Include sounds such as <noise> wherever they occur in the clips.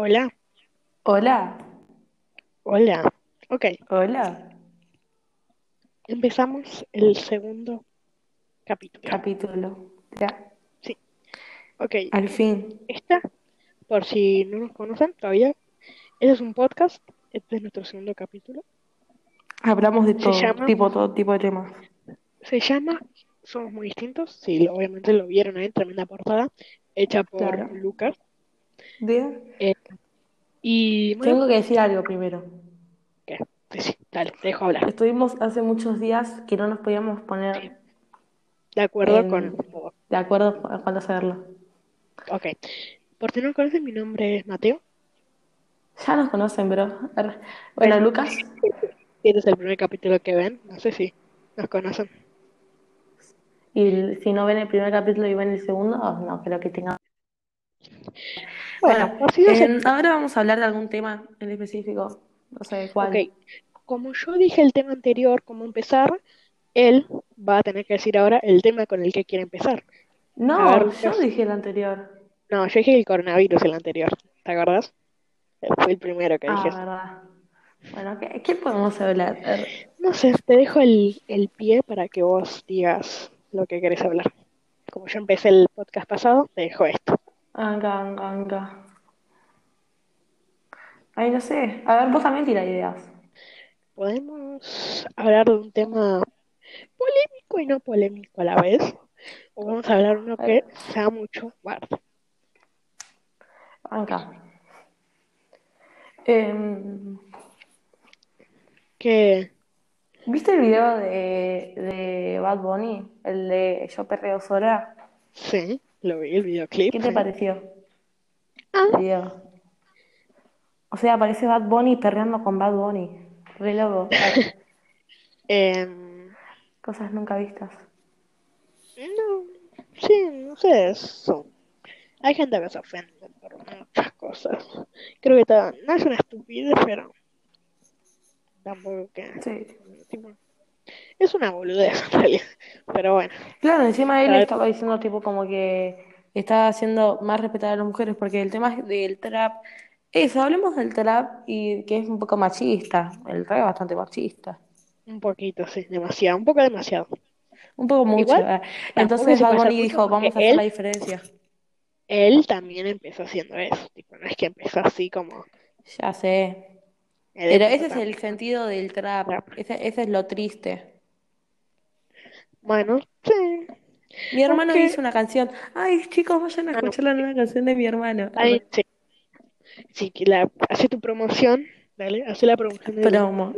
Hola, Hola, hola. Ok, hola, empezamos el segundo capítulo. capítulo. Ya, Sí, ok. al fin. Esta, por si no nos conocen todavía, este es un podcast. Este es nuestro segundo capítulo. Hablamos de todo, llama, tipo, todo tipo de temas. se llama Somos muy distintos. Sí, obviamente lo vieron ahí, tremenda portada, hecha por Claro. Lucas. Eh, y bueno, Tengo que decir algo primero. ¿qué? Sí, sí, dale, te dejo hablar. Estuvimos hace muchos días que no nos podíamos Sí, poner de acuerdo con en- todo. de acuerdo a cuándo hacerlo. Ok, por si no conocen, mi nombre es Mateo. Ya nos conocen, bro. Bueno, Bueno, Lucas, <laughs> este es el primer capítulo que ven. No sé si nos conocen. y si no ven el primer capítulo y ven el segundo, no creo que tenga. Bueno, em, ahora vamos a hablar de algún tema en específico. No sé cuál. como yo dije el tema anterior, cómo empezar, él va a tener que decir ahora el tema con el que quiere empezar. Ver, No, yo dije el anterior. No, yo dije el coronavirus el anterior, ¿te acordás? Fue el primero que Ah, dije. verdad. Bueno, ¿qué, qué podemos hablar? No sé, te dejo el, el pie para que vos digas lo que querés hablar. Como yo empecé el podcast pasado, te dejo esto. Anga, anga, anga. Ay, no sé. A ver, vos también tira ideas. ¿Podemos hablar de un tema polémico y no polémico a la vez? ¿O vamos a hablar uno A que sea mucho guarda? anga. Em, Que ¿viste el video de, de Bad Bunny? El de Yo perreo sola. sí, lo vi, el videoclip, ¿Qué te pareció Ah? O sea, aparece Bad Bunny perreando con Bad Bunny. Re loco. <laughs> Em, cosas nunca vistas. no, sí, no sé, eso. Hay gente que se ofende por muchas cosas. Creo que está, no es una estupidez, pero tampoco que, Sí. tipo, es una boludez <laughs> en realidad. Pero bueno, Claro, encima él estaba diciendo tipo como que está haciendo más respetar a las mujeres porque el tema del trap, eso, hablemos del trap y que es un poco machista, el trap es bastante machista, un poquito, sí, demasiado, un poco demasiado. un poco mucho. Igual, eh. Entonces Bad Bunny dijo, vamos a hacer la diferencia. él también empezó haciendo eso. Tipo, no es que empezó así como Ya sé. Pero ese es el sentido del trap, Trap. ese, ese es lo triste. Bueno, sí. Mi hermano Aunque, hizo una canción. Ay, chicos, vayan a ah, escuchar la nueva canción de mi hermano. Arre. sí, sí, que la, hace tu promoción, dale, hace la promoción del Promo.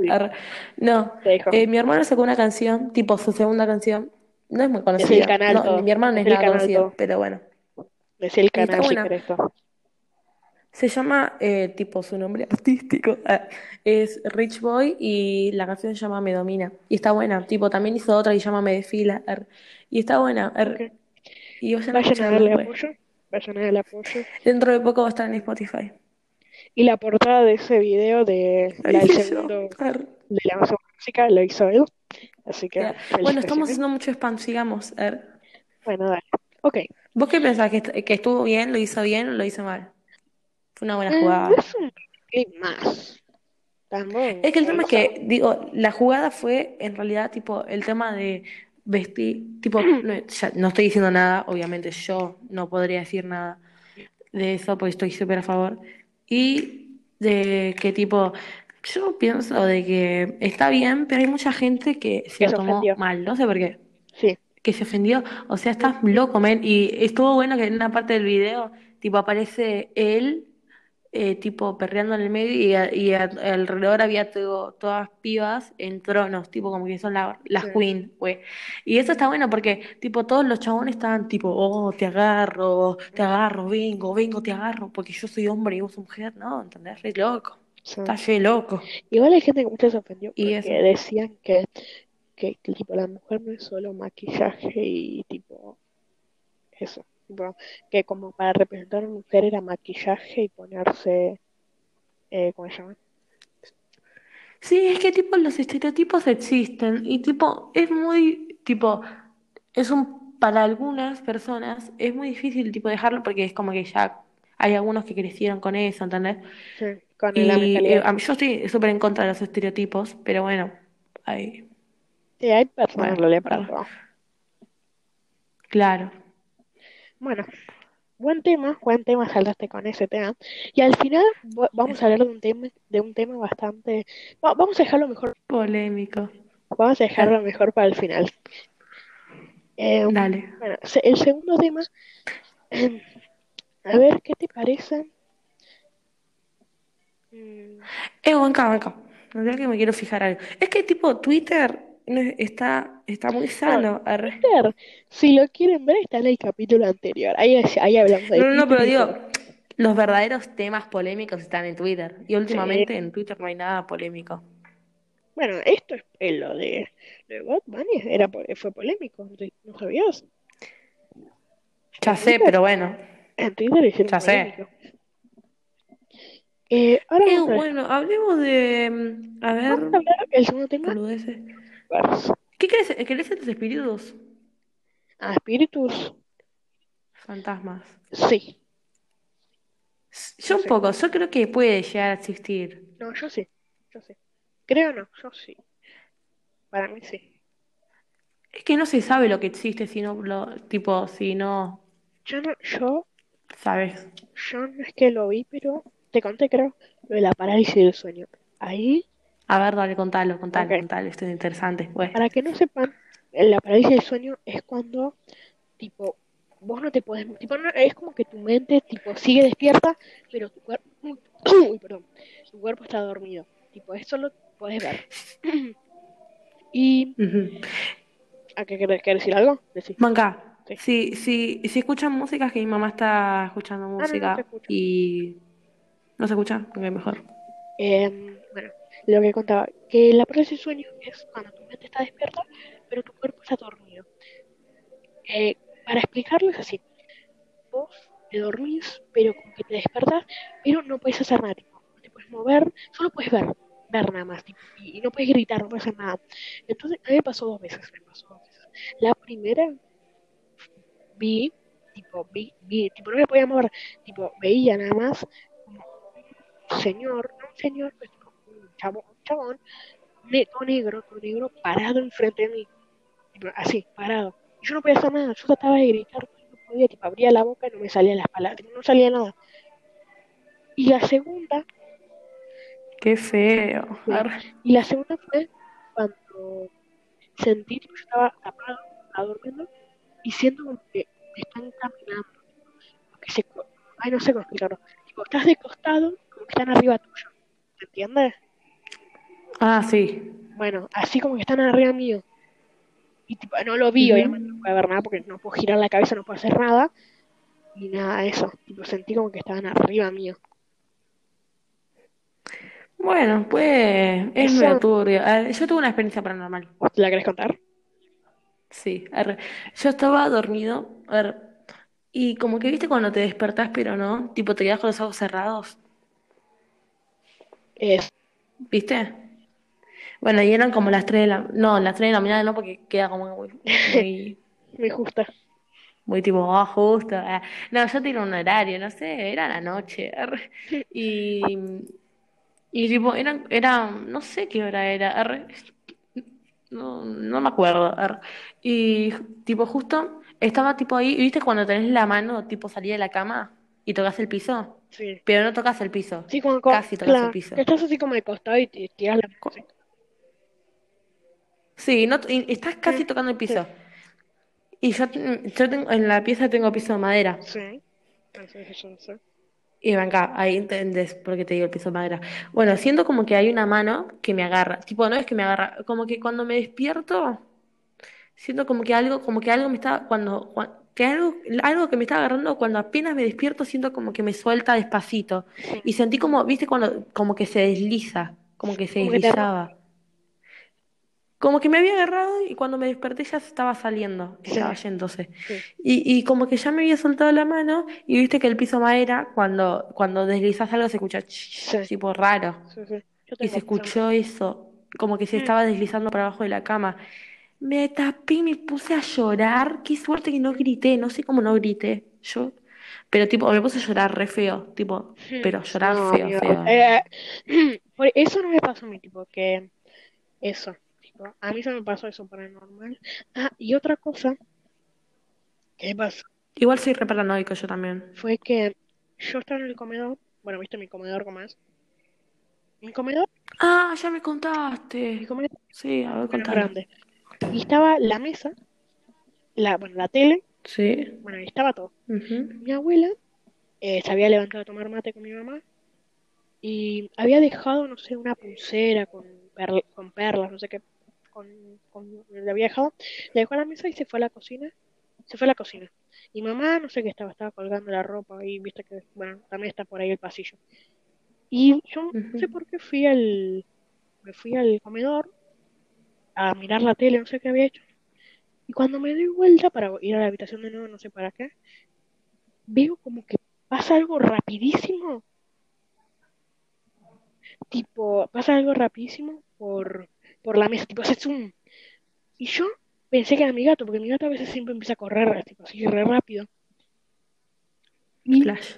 No, eh, mi hermano sacó una canción, tipo su segunda canción. No es muy Es el conocida. canal No, mi hermano no es es el nada canal conocido, todo, pero bueno. es el canal si. Se llama, eh, tipo, su nombre <laughs> artístico ah, es Rich Boy y la canción se llama Me Domina. Y está buena. Tipo, también hizo otra y se llama Me Desfila. arre. Y está buena. arre. Ok. Y vayan a Vayan a escucharla, darle apoyo, vayan a darle apoyo. Dentro de poco va a estar en Spotify. Y la portada de ese video de La del segundo, arre. de la música, lo hizo él. Así que. Bueno, estamos haciendo mucho spam, sigamos. arre. Bueno, dale. Ok. ¿Vos qué pensás? ¿Que, est- que estuvo bien? ¿Lo hizo bien o lo hizo mal? Fue una buena Mm, jugada. un clip más. Tampoco Es que el tema es que, digo, la jugada fue en realidad tipo el tema de vestir, tipo, no, ya no estoy diciendo nada, obviamente yo no podría decir nada de eso porque estoy súper a favor. Y de que tipo, yo pienso de que está bien, pero hay mucha gente que se lo tomó ofendió. mal, no sé por qué. Sí. que se ofendió. O sea, estás loco, men. Y estuvo bueno que en una parte del video, tipo, aparece él, eh, tipo, perreando en el medio y, a- y a- alrededor había todo- todas pibas en tronos, tipo, como que son la- las Sí. queen, güey. Y eso está bueno porque, tipo, todos los chabones estaban tipo, oh, te agarro, te agarro, vengo, vengo, te agarro, porque yo soy hombre y vos mujer, ¿no? ¿Entendés? Re loco. Sí. Estás re loco. Igual hay gente que mucho se ofendió Y porque eso. decían que, que, que, tipo la mujer no es solo maquillaje y tipo eso. Tipo, que como para representar a una mujer era maquillaje y ponerse, eh, ¿cómo se llama? Sí, es que tipo los estereotipos existen y tipo es muy tipo es un para algunas personas es muy difícil tipo dejarlo porque es como que ya hay algunos que crecieron con eso, ¿entendés? Sí, con la Y eh, mentalidad. mí- yo estoy súper en contra de los estereotipos, pero bueno, hay, Sí, hay personas en bueno, realidad para todo. claro. Bueno, buen tema, buen tema, saltaste con ese tema. Y al final vamos a hablar de un tema, de un tema bastante, va- vamos a dejarlo mejor, Polémico. vamos a dejarlo mejor para el final. Eh, dale. bueno, se- el segundo tema, a ver, ¿qué te parece? Mm, Eh, banca, banca. No creo que me quiero fijar algo. Es que tipo Twitter no está, está muy no, sano. arre. Si lo quieren ver, está en el capítulo anterior. Ahí, ahí hablamos de No, no, pero digo, los verdaderos temas polémicos están en Twitter. Y Sí. últimamente en Twitter no hay nada polémico. Bueno, esto es eh, lo de, de Bunny, era, fue polémico, ¿no sabías? Ya sé, Twitter, pero bueno, en Twitter hicieron ya sé. Eh, ahora Eh, vamos bueno, hablemos de, mm, a vamos ver, a hablar el segundo tema, boludeces. ¿Qué crees? ¿Crees en los espíritus? Ah, espíritus, Fantasmas. sí, Yo yo un poco, yo creo que puede llegar a existir. No, yo sí, yo sí. Creo no, yo sí. Para mí sí. Es que no se sabe lo que existe si no lo, tipo, si no, Yo no, yo, ¿sabes? yo no es que lo vi, pero te conté, creo, lo de la parálisis del sueño. Ahí, A ver, dale, contalo, contalo, ok. contalo, esto es interesante, pues. Para que no sepan, la parálisis del sueño es cuando, tipo, vos no te puedes, tipo, no- es como que tu mente, tipo, sigue despierta, pero tu cuerpo, <clears throat> uy, perdón, tu cuerpo está dormido. Tipo, eso lo puedes ver. <clears throat> Y. ¿a qué querés, querés decir algo? Decís. Manca, Sí. si, si, si escuchan música, es que mi mamá está escuchando Ah, no, no se música y no se escucha, ok, mejor. Bueno, lo que contaba, que la parálisis del sueño es cuando tu mente está despierta, pero tu cuerpo está dormido. Eh, para explicarlo es así, vos te dormís, pero como que te despertás, pero no puedes hacer nada, tipo, no te puedes mover, solo puedes ver, ver nada más, tipo, y, y no puedes gritar, no puedes hacer nada. Entonces, a mí me pasó dos veces, me pasó dos veces. La primera, vi, tipo, vi, vi, tipo, no me podía mover, tipo, veía nada más como un señor, no un señor, pues, tipo, un chabón, un chabón, ne- todo negro, todo negro, parado enfrente de mí, así, parado. Y yo no podía hacer nada, yo trataba de gritar, no podía, tipo, abría la boca y no me salían las palabras, no salía nada. Y la segunda, Qué feo. y la segunda fue cuando sentí, tipo, yo estaba tapado, estaba durmiendo, y siento como que me están caminando, como que se, ay, no sé cómo explicarlo, tipo, estás de costado, como que están arriba tuyo, ¿me entiendes? Ah, sí. Bueno, así como que están arriba mío, y tipo, no lo vi, obviamente no puedo ver nada porque no puedo girar la cabeza, no puedo hacer nada, y nada de eso, tipo, sentí como que estaban arriba mío. Bueno, pues es Eso, turbio. A ver, yo tuve una experiencia paranormal. ¿vos te la querés contar? Sí, arre. Yo estaba dormido, a ver, y como que viste cuando te despertás, pero no, tipo te quedas con los ojos cerrados, Es, ¿viste? Bueno, y eran como las 3 de la... No, las 3 de la mañana no, porque queda como muy, muy, <laughs> me gusta. muy tipo, ah, justo. ah. No, yo tenía un horario, no sé, era la noche. Y, y tipo, eran, era, no sé qué hora era. No, no me acuerdo. Y tipo, justo estaba tipo ahí, viste cuando tenés la mano, tipo, salí de la cama y tocas el piso, Sí. pero no tocas el piso, Sí, como, co- casi tocas el piso. estás así como de costado y tiras la música. Sí, no, y estás casi tocando el piso. Y yo, yo tengo, en la pieza tengo piso de madera. sí. Eso, eso, eso. Y venga, ahí entendés por qué te digo el piso de madera. Bueno, siento como que hay una mano que me agarra. Tipo, no es que me agarra, como que cuando me despierto, siento como que algo, como que algo me está, cuando, cuan- que algo, algo que me está agarrando, cuando apenas me despierto, siento como que me suelta despacito. Sí. Y sentí como, viste, cuando, como que se desliza, como que se Como deslizaba. Como que me había agarrado y cuando me desperté ya se estaba saliendo, estaba yéndose. sí, Y, y como que ya me había soltado la mano y viste que el piso madera, cuando, cuando deslizas algo se escucha sí, tipo raro. sí, Y se escuchó eso, como que se Mm, estaba deslizando por abajo de la cama. Me tapé y me puse a llorar. Qué suerte que no grité, no sé cómo no grité. Yo Pero tipo, me puse a llorar re feo, tipo, pero llorar No, feo, feo. eh, <clears throat> por eso no me pasó a mí, tipo, que eso, a mí se me pasó eso paranormal. Ah, y otra cosa que me pasó Igual soy re paranoico yo también. fue que yo estaba en el comedor, bueno, viste mi comedor cómo es. Mi comedor, Ah, ya me mi contaste. comedor Sí, a ver, grande. Y estaba la mesa, la, bueno, la tele, Sí. bueno, ahí estaba todo. Mi abuela eh, se había levantado a tomar mate con mi mamá y había dejado, no sé, una pulsera con, perl- con perlas, no sé qué, con, con- había dejado, le dejó la mesa y se fue a la cocina, se fue a la cocina. Y mamá, no sé qué estaba, estaba colgando la ropa y viste que, bueno, también está por ahí el pasillo. Y yo no sé por qué fui al, me fui al comedor a mirar la tele, no sé qué había hecho. Y cuando me doy vuelta para ir a la habitación de nuevo, no sé para qué, veo como que pasa algo rapidísimo, tipo, pasa algo rapidísimo por, por la mesa, tipo, hace zoom. Y yo pensé que era mi gato, porque mi gato a veces siempre empieza a correr, tipo, así re rápido. Y, Flash.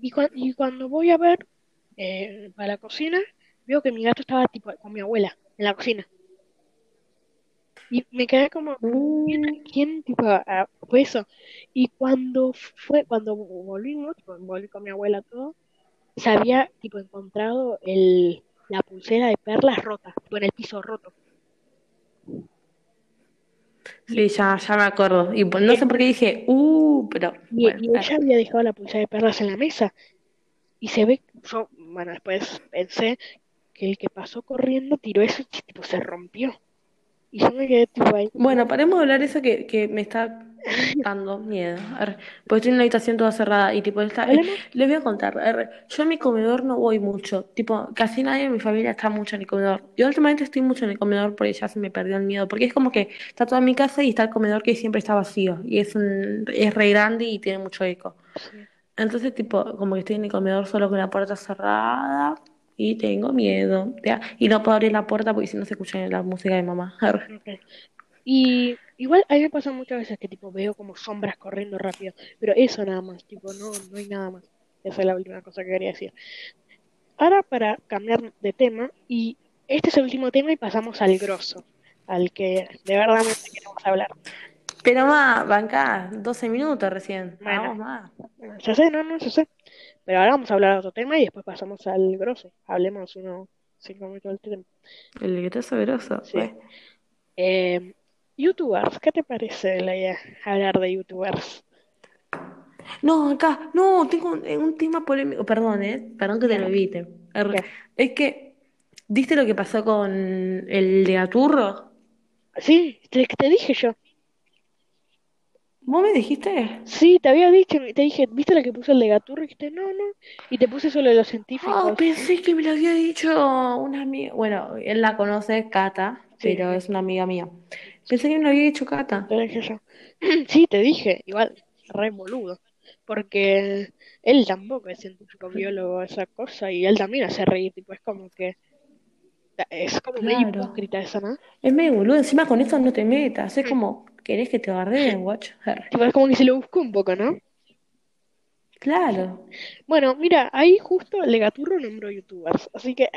Y, y cuando voy a ver eh, para la cocina, veo que mi gato estaba tipo con mi abuela en la cocina. Y me quedé como, ¿quién, Uh, quién, tipo, ah, fue eso? Y cuando fue, cuando volvimos, tipo, volví con mi abuela todo, se había tipo encontrado el, la pulsera de perlas rota, en el piso roto. sí, ya, ya me acuerdo. Y pues, no sé por qué dije, uh, pero y, bueno, y a ella había dejado la pulsera de perlas en la mesa. Y se ve, yo, bueno, después pensé que el que pasó corriendo tiró eso y tipo se rompió. Y yo me quedé tipo ahí. Bueno, paremos de hablar eso que, que me está dando miedo. Porque estoy en una habitación toda cerrada y tipo está, eh, les voy a contar. Yo a mi comedor no voy mucho. Tipo, casi nadie de mi familia está mucho en el comedor. Yo últimamente estoy mucho en el comedor porque ya se me perdió el miedo. Porque es como que está toda mi casa y está el comedor que siempre está vacío. Y es un, es re grande y tiene mucho eco. Entonces, tipo, como que estoy en el comedor solo con la puerta cerrada y tengo miedo. ¿ya? Y no puedo abrir la puerta porque si no se escucha la música de mamá. Y igual a mí me pasa muchas veces que tipo veo como sombras corriendo rápido, pero eso nada más, tipo no, no hay nada más. Esa es la última cosa que quería decir. Ahora para cambiar de tema, y este es el último tema y pasamos al grosso, al que de verdad queremos hablar. Pero más, banca, 12 minutos recién. Bueno, Vamos más. ya sé, no, no, ya sé. Pero ahora vamos a hablar de otro tema y después pasamos al grosso. Hablemos unos cinco minutos del tema. El está sabroso. Sí. Eh, youtubers, ¿qué te parece la idea hablar de youtubers? No, acá, no, tengo un, un tema polémico. Perdón, ¿eh? Perdón que te lo evite. Es que, ¿viste lo que pasó con el de Gaturro? Sí, te, te dije yo. ¿Vos me dijiste? Sí, te había dicho, te dije, ¿viste la que puse el de Gaturro? Y dijiste, no, no. Y te puse solo de los Ah, científicos. pensé que me lo había dicho una amiga. Bueno, él la conoce, Cata, Sí, pero es una amiga mía. Pensé que lo había dicho Cata. <clears throat> Sí, te dije, igual, re boludo. Porque él tampoco es científico, biólogo, esa cosa, y él también hace reír, tipo, es como que, es como medio Claro. hipócrita eso, ¿no? Es medio boludo, encima con eso no te metas. Es como, ¿querés que te bardeen, watch? Arre. Tipo, es como que se lo buscó un poco, ¿no? Claro. Bueno, mira, ahí justo el de Gaturro nombró youtubers, así que,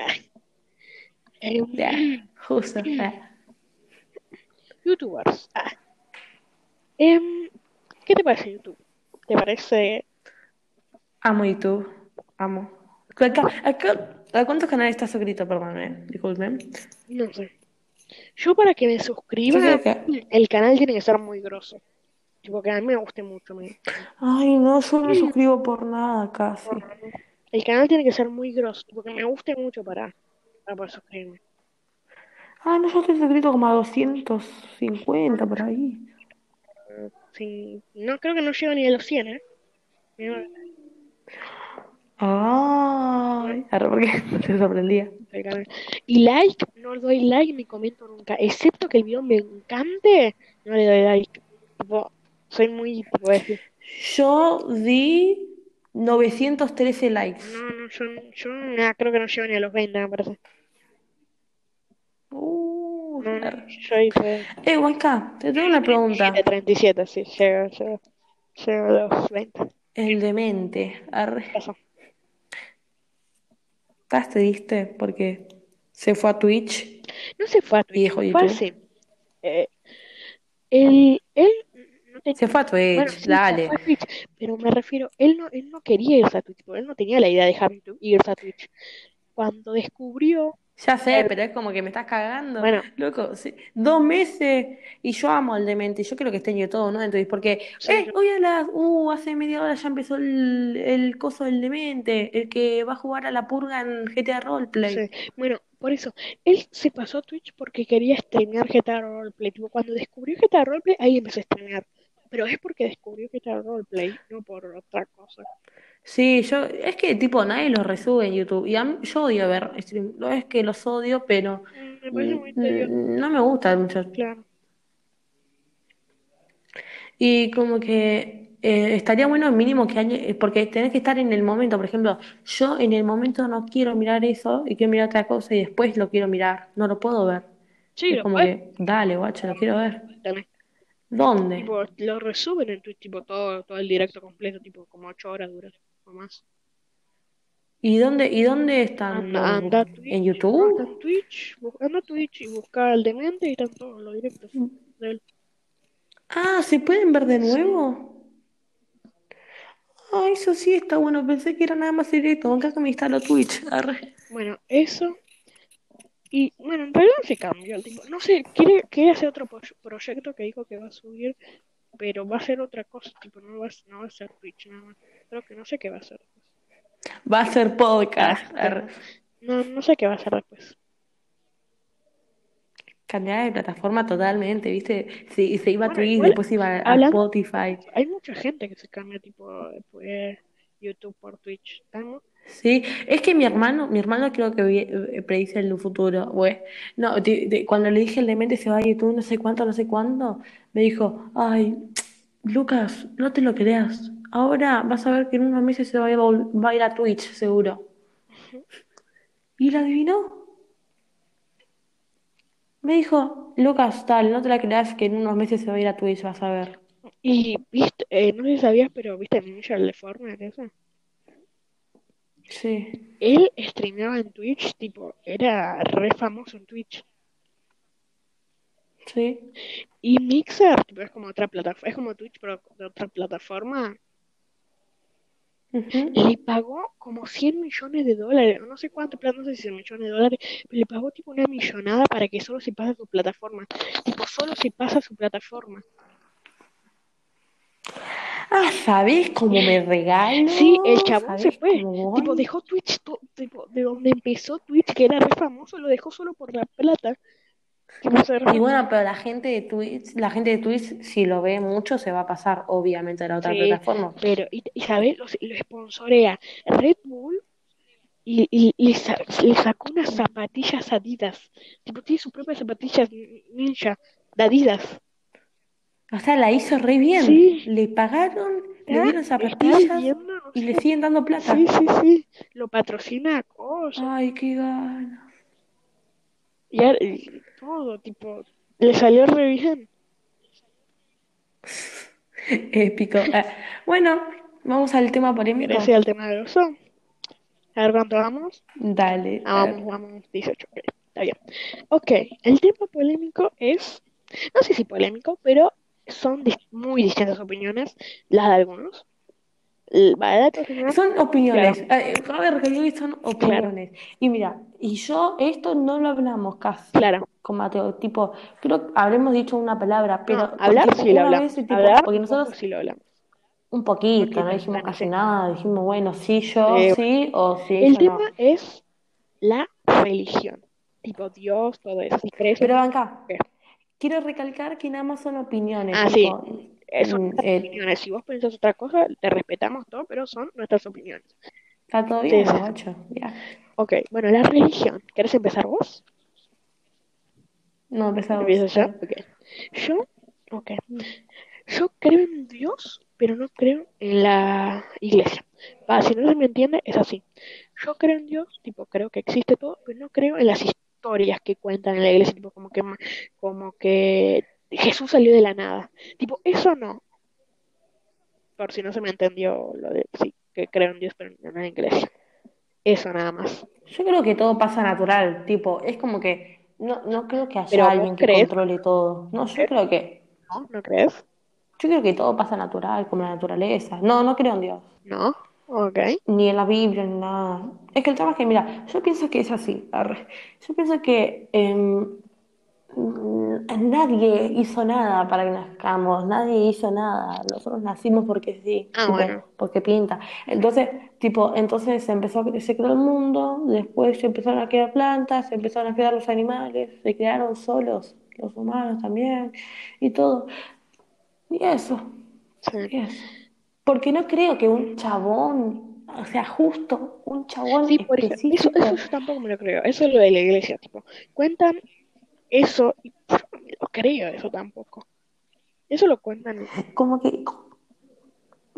eh, justo. Youtubers. ah. ¿qué te parece YouTube? ¿Te parece Amo YouTube. Amo. Acá, acá, ¿a cuántos canales estás suscrito? Perdón, eh. Disculpen. No sé. Yo para que me suscriba, que. el canal tiene que ser muy grosso. Tipo, que a mí me guste mucho. me- Ay, no, yo no suscribo por nada casi. El canal tiene que ser muy grosso. Tipo, que me guste mucho para, para poder suscribirme. Ah, no, yo estoy suscrito como a 250 por ahí. Sí, no creo que no llego ni a los 100, ¿eh? Ay, arre, porque <laughs> te sorprendía. Y like, no le doy like ni comento nunca. Excepto que el video me encante, no le doy like. Tipo, soy muy, tipo, Yo di 913 likes. no, no, yo, yo creo que no llego ni a los 20, me parece. Uh, yo fue Eh, Huanca, te tengo una pregunta. 37, 37, sí, llego, llego, llego a los 20. El demente. Arre. Pasó. ¿Estás triste porque se fue a Twitch No se fue a y Twitch, dejó YouTube? así. Eh, él, él no tenía, Se fue a bueno, Twitch, sí, se dale. a Twitch, pero me refiero, él no, él no quería irse a Twitch, porque él no tenía la idea de dejar YouTube y irse a Twitch. Cuando descubrió, Ya sé, eh, pero es como que me estás cagando. bueno, Loco, sí, dos meses y yo amo al demente. Yo creo que esté YouTube, ¿no? Entonces, porque, sí, eh, hoy a las, uh, hace media hora ya empezó el, el coso del demente, el que va a jugar a la purga en GTA Roleplay. sí. Bueno, por eso, él se pasó a Twitch porque quería streamear GTA Roleplay. Tipo, cuando descubrió GTA Roleplay, ahí empezó a streamear. Pero es porque descubrió GTA Roleplay, no por otra cosa. Sí, yo, es que tipo nadie los resube en YouTube. Y a mí- yo odio ver stream. No es que los odio, pero Mm, Me parece muy tedioso, no me gusta mucho. claro. Y como que eh, estaría bueno mínimo que eh, porque tenés que estar en el momento, por ejemplo, yo en el momento no quiero mirar eso y quiero mirar otra cosa y después lo quiero mirar, no lo puedo ver. Sí, Es lo como puedes que, dale, guacho, lo quiero ver. también. ¿Dónde? Tipo, lo resuben en Twitch, tipo, todo, todo el directo completo, tipo, como 8 horas dura o más. ¿Y dónde, y dónde están Anda, los, anda en YouTube? en Twitch, anda Twitch y busca al demente y están todos los directos de él. Ah, ¿se pueden ver de nuevo? Ah, eso sí está bueno, pensé que era nada más directo, acá que me instaló Twitch. Arre. Bueno, eso. Y bueno, en realidad se cambió el tipo. No sé, quiere, quiere hacer otro pro- proyecto que dijo que va a subir, pero va a ser otra cosa, tipo, no va, no va a ser Twitch nada más. Creo que no sé qué va a hacer. Va a ser podcast. no, no sé qué va a hacer después. Cambiar de plataforma totalmente, ¿viste? Se, se iba a Twitch, después iba a Spotify. hay mucha gente que se cambia, tipo, después YouTube por Twitch. ¿Estamos? Sí, es que mi hermano, mi hermano creo que eh, predice el futuro, güey. No, cuando le dije el demente se va a YouTube, no sé cuánto, no sé cuándo, me dijo, ay, Lucas, no te lo creas. Ahora vas a ver que en unos meses se va a, vol- va a ir a Twitch, seguro. Y lo adivinó. Me dijo, Lucas, tal, no te la creas que en unos meses se va a ir a Twitch, vas a ver. Y viste, eh, no sé si sabías, pero viste Ninja el Deformer, eso. Sí. Él streameaba en Twitch, tipo, era re famoso en Twitch. Sí. Y Mixer, tipo, es como otra plataforma, es como Twitch, pero de otra plataforma. Le pagó como 100 millones de dólares, no sé cuánto no sé si 100 millones de dólares, pero le pagó tipo una millonada para que solo se pase su plataforma. Tipo, solo se pasa su plataforma. Ah, ¿sabés cómo me regalo? Sí, el chabón se ¿Sabés fue. Tipo, dejó Twitch, tipo, de donde empezó Twitch, que era re famoso, lo dejó solo por la plata. <laughs> Y bueno, pero la gente de Twitch, la gente de Twitch, si lo ve mucho, se va a pasar, obviamente, a la otra Sí, plataforma. pero, y, y ¿sabes? Lo, lo sponsorea Red Bull y, y le, sa- le sacó unas zapatillas Adidas. Tipo, tiene sus propias zapatillas ninja de Adidas. O sea, la hizo re bien. Sí, Le pagaron, le ¿está? dieron ¿Estás zapatillas viendo? No y le siguen dando Sí, plata. sí, sí. Lo patrocina cosas. Ay, qué ganas. Y, todo, tipo, le salió re bien. <laughs> Épico. Ah, bueno, vamos al tema ¿Querés ir polémico. al tema del oso? A ver cuánto vamos. Dale, Ah, vamos, vamos, 18, ok, está bien. Ok, el tema polémico es, no sé si polémico, pero son dis- muy distintas opiniones, las de algunos. Son claro, opiniones. Eh, A ver, que hoy son claro, opiniones. Y mira, y yo esto no lo hablamos casi claro. con Mateo. Tipo, creo que habremos dicho una palabra, No, pero con- hablar tipo sí lo hablamos, vez, tipo, hablar porque nosotros sí lo hablamos, un poquito, no poquito, dijimos casi sí. nada. Dijimos, bueno, sí yo, Eh, sí, o sí el yo no. tema es la religión, tipo Dios, todo eso, si crees o Pero no. acá, ¿qué? quiero recalcar que nada más son opiniones, Ah, sí, tipo, eh, son mm, nuestras eh, opiniones, si vos pensás otra cosa, te respetamos todo, pero son nuestras opiniones. está todo bien, guacho. Ya. Ok, bueno, la religión, ¿querés empezar vos? No, empezamos. ¿Empiezo yo? Dale. Ok. Yo, ok. Yo creo en Dios, pero no creo en la iglesia. Va, si no se me entiende, es así. Yo creo en Dios, tipo, creo que existe todo, pero no creo en las historias que cuentan en la iglesia, tipo, como que, como que Jesús salió de la nada. Tipo, eso no. por si no se me entendió lo de sí, que creo en Dios, pero no en iglesia. Eso nada más. Yo creo que todo pasa natural, tipo, es como que no, no creo que haya Pero, ¿vos alguien que crees? controle todo. No, yo creo que, ¿No? ¿No crees? yo creo que todo pasa natural, como la naturaleza. No, no creo en Dios, ¿No? Ok. ni en la Biblia, ni nada. Es que el tema es que, mira, yo pienso que es así. Yo pienso que em, nadie hizo nada para que nazcamos, nadie hizo nada. Nosotros nacimos porque sí, Ah, tipo, bueno. porque pinta. Entonces, tipo, entonces se empezó, a- se creó el mundo, después se empezaron a crear plantas, se empezaron a crear los animales, se crearon solos los humanos también, y todo. Y eso, Sí. y eso. Porque no creo que un chabón, o sea, justo un chabón Sí, por ejemplo, eso, específico. eso tampoco me lo creo. Eso es lo de la iglesia, tipo, cuentan eso no creo eso tampoco. Eso lo cuentan. Como que.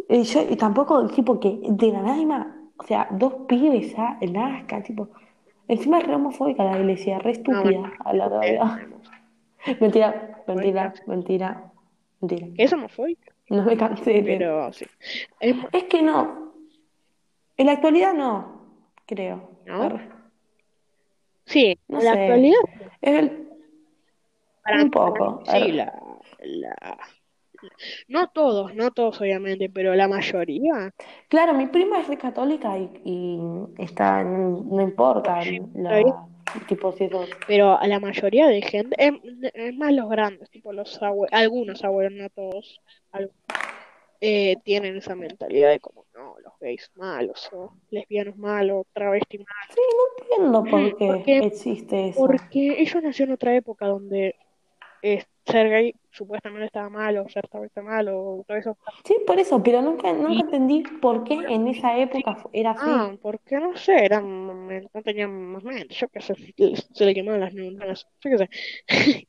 Y yo, y tampoco, tipo, que de la nada, o sea, dos pibes ya nazcan, tipo. Encima es re homofóbica la iglesia, re Ah, estúpida bueno, a la eh. <laughs> Mentira, mentira, mentira, mentira. Es homofóbica, No me cancelen. pero sí. Es Es que no. En la actualidad no, creo. ¿No? Sí, No en la actualidad, Es el- para un poco. sí, la, la, no todos, no todos obviamente, pero la mayoría, Claro, mi prima es católica y, y está, no, no importa la, tipo, si pero a la mayoría de gente, es, es más los grandes, tipo los abuelos, algunos abuelos, no todos, algunos, eh, tienen esa mentalidad de como, no, los gays malos, o lesbianos malos, travestis malos, Sí, no entiendo por qué Porque- existe eso. porque ellos nacieron en otra época donde eh, ser gay supuestamente estaba mal, o ser travesti mal, o todo eso. Sí, por eso, pero nunca, nunca entendí por qué en esa época era así. Ah, porque no sé, eran, no tenían más mente, yo qué sé, se le quemaban las neuronas, yo qué sé. <laughs>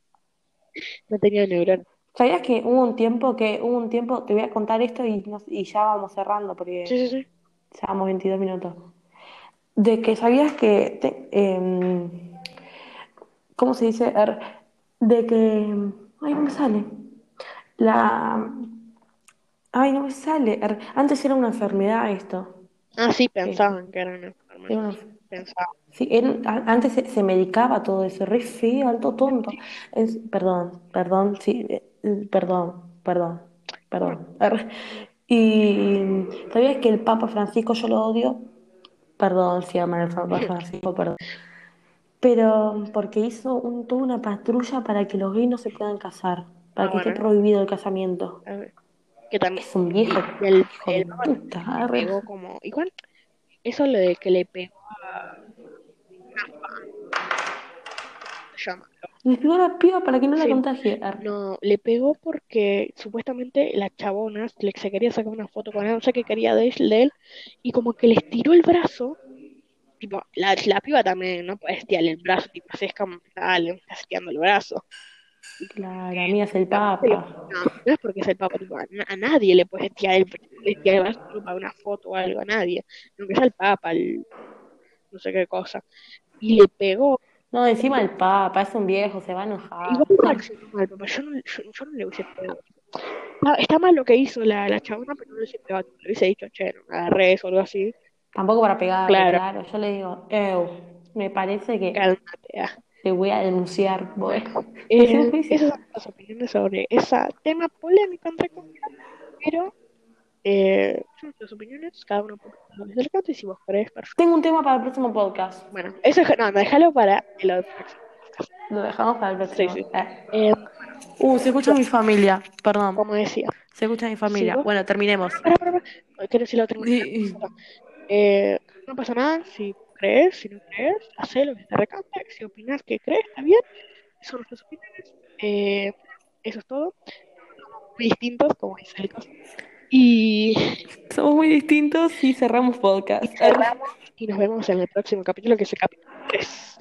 No tenía neuronas. ¿Sabías que hubo un tiempo que, hubo un tiempo, te voy a contar esto y, nos- y ya vamos cerrando porque Sí, sí, sí. llevamos 22 minutos. De que sabías que, te- em, ¿cómo se dice? Er, De que, ay, no me sale. La, ay, no me sale. Er, Antes era una enfermedad esto. Ah, sí, pensaban que Era una- Pensaban. Sí, era- a- antes se, se medicaba todo eso, re feo, alto tonto. Es- perdón, perdón, sí, eh, eh, perdón, perdón, perdón. Arre. Y ¿sabías que el Papa Francisco yo lo odio? Perdón si aman al Papa <laughs> Francisco, perdón. Pero porque hizo un, toda una patrulla para que los gays no se puedan casar, para Ah, que esté prohibido el casamiento. A ver, Que también Es un viejo y el, hijo de el Papa puta. le pegó como. Igual, eso lo de que le pegó a. Le pegó a la piba para que no la Sí. contagie. arre. No, le pegó porque supuestamente la chabona le- se quería sacar una foto con él, no sé qué quería de él, de él, y como que le estiró el brazo. Tipo, la, la piba también no puede estirarle el brazo, tipo, así es como, dale, me estás estirando el brazo. Claro, amiga es el No, Papa. no es porque es el papa, tipo, a, na- a nadie le puede estirar el, estirar el brazo tipo, para una foto o algo, a nadie. Aunque sea el papa, el, no sé qué cosa. Y le pegó. No, encima el Papa, es un viejo, se va a enojar. Igual se papá. Yo no, yo, yo no le hubiese pegado. Está, está mal lo que hizo la, la chabona, pero no le hubiese pegado. Le hubiese dicho, che, no agarré o algo así. Tampoco para pegarle, Claro. claro. Yo le digo, Ew, me parece que Cálmate. te voy a denunciar. Bueno, Eh, <laughs> esas son las opiniones sobre ese tema polémico, entre comillas, pero eh, son nuestras opiniones, cada uno canto y si vos querés, perfecto. tengo un tema para el próximo podcast. Bueno, eso es, no, no, déjalo para el otro. Lo dejamos para el próximo. Sí, sí. Eh. Eh, Uh, se escucha mi familia, perdón. como decía, Se escucha mi familia. Bueno, terminemos. para, para, para, quiero decir la otra Sí. Eh, no pasa nada si crees, si no crees, hacé lo que te recante. Si opinas que crees, está bien. Son nuestras opiniones. Eh, eso es todo. Somos Muy distintos, como dice el caso. Y Somos muy distintos y cerramos podcast. cerramos y nos vemos en el próximo capítulo, que es el capítulo 3.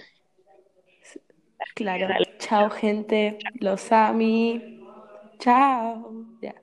Claro. Chao, gente. Los ami. Chao. Ya.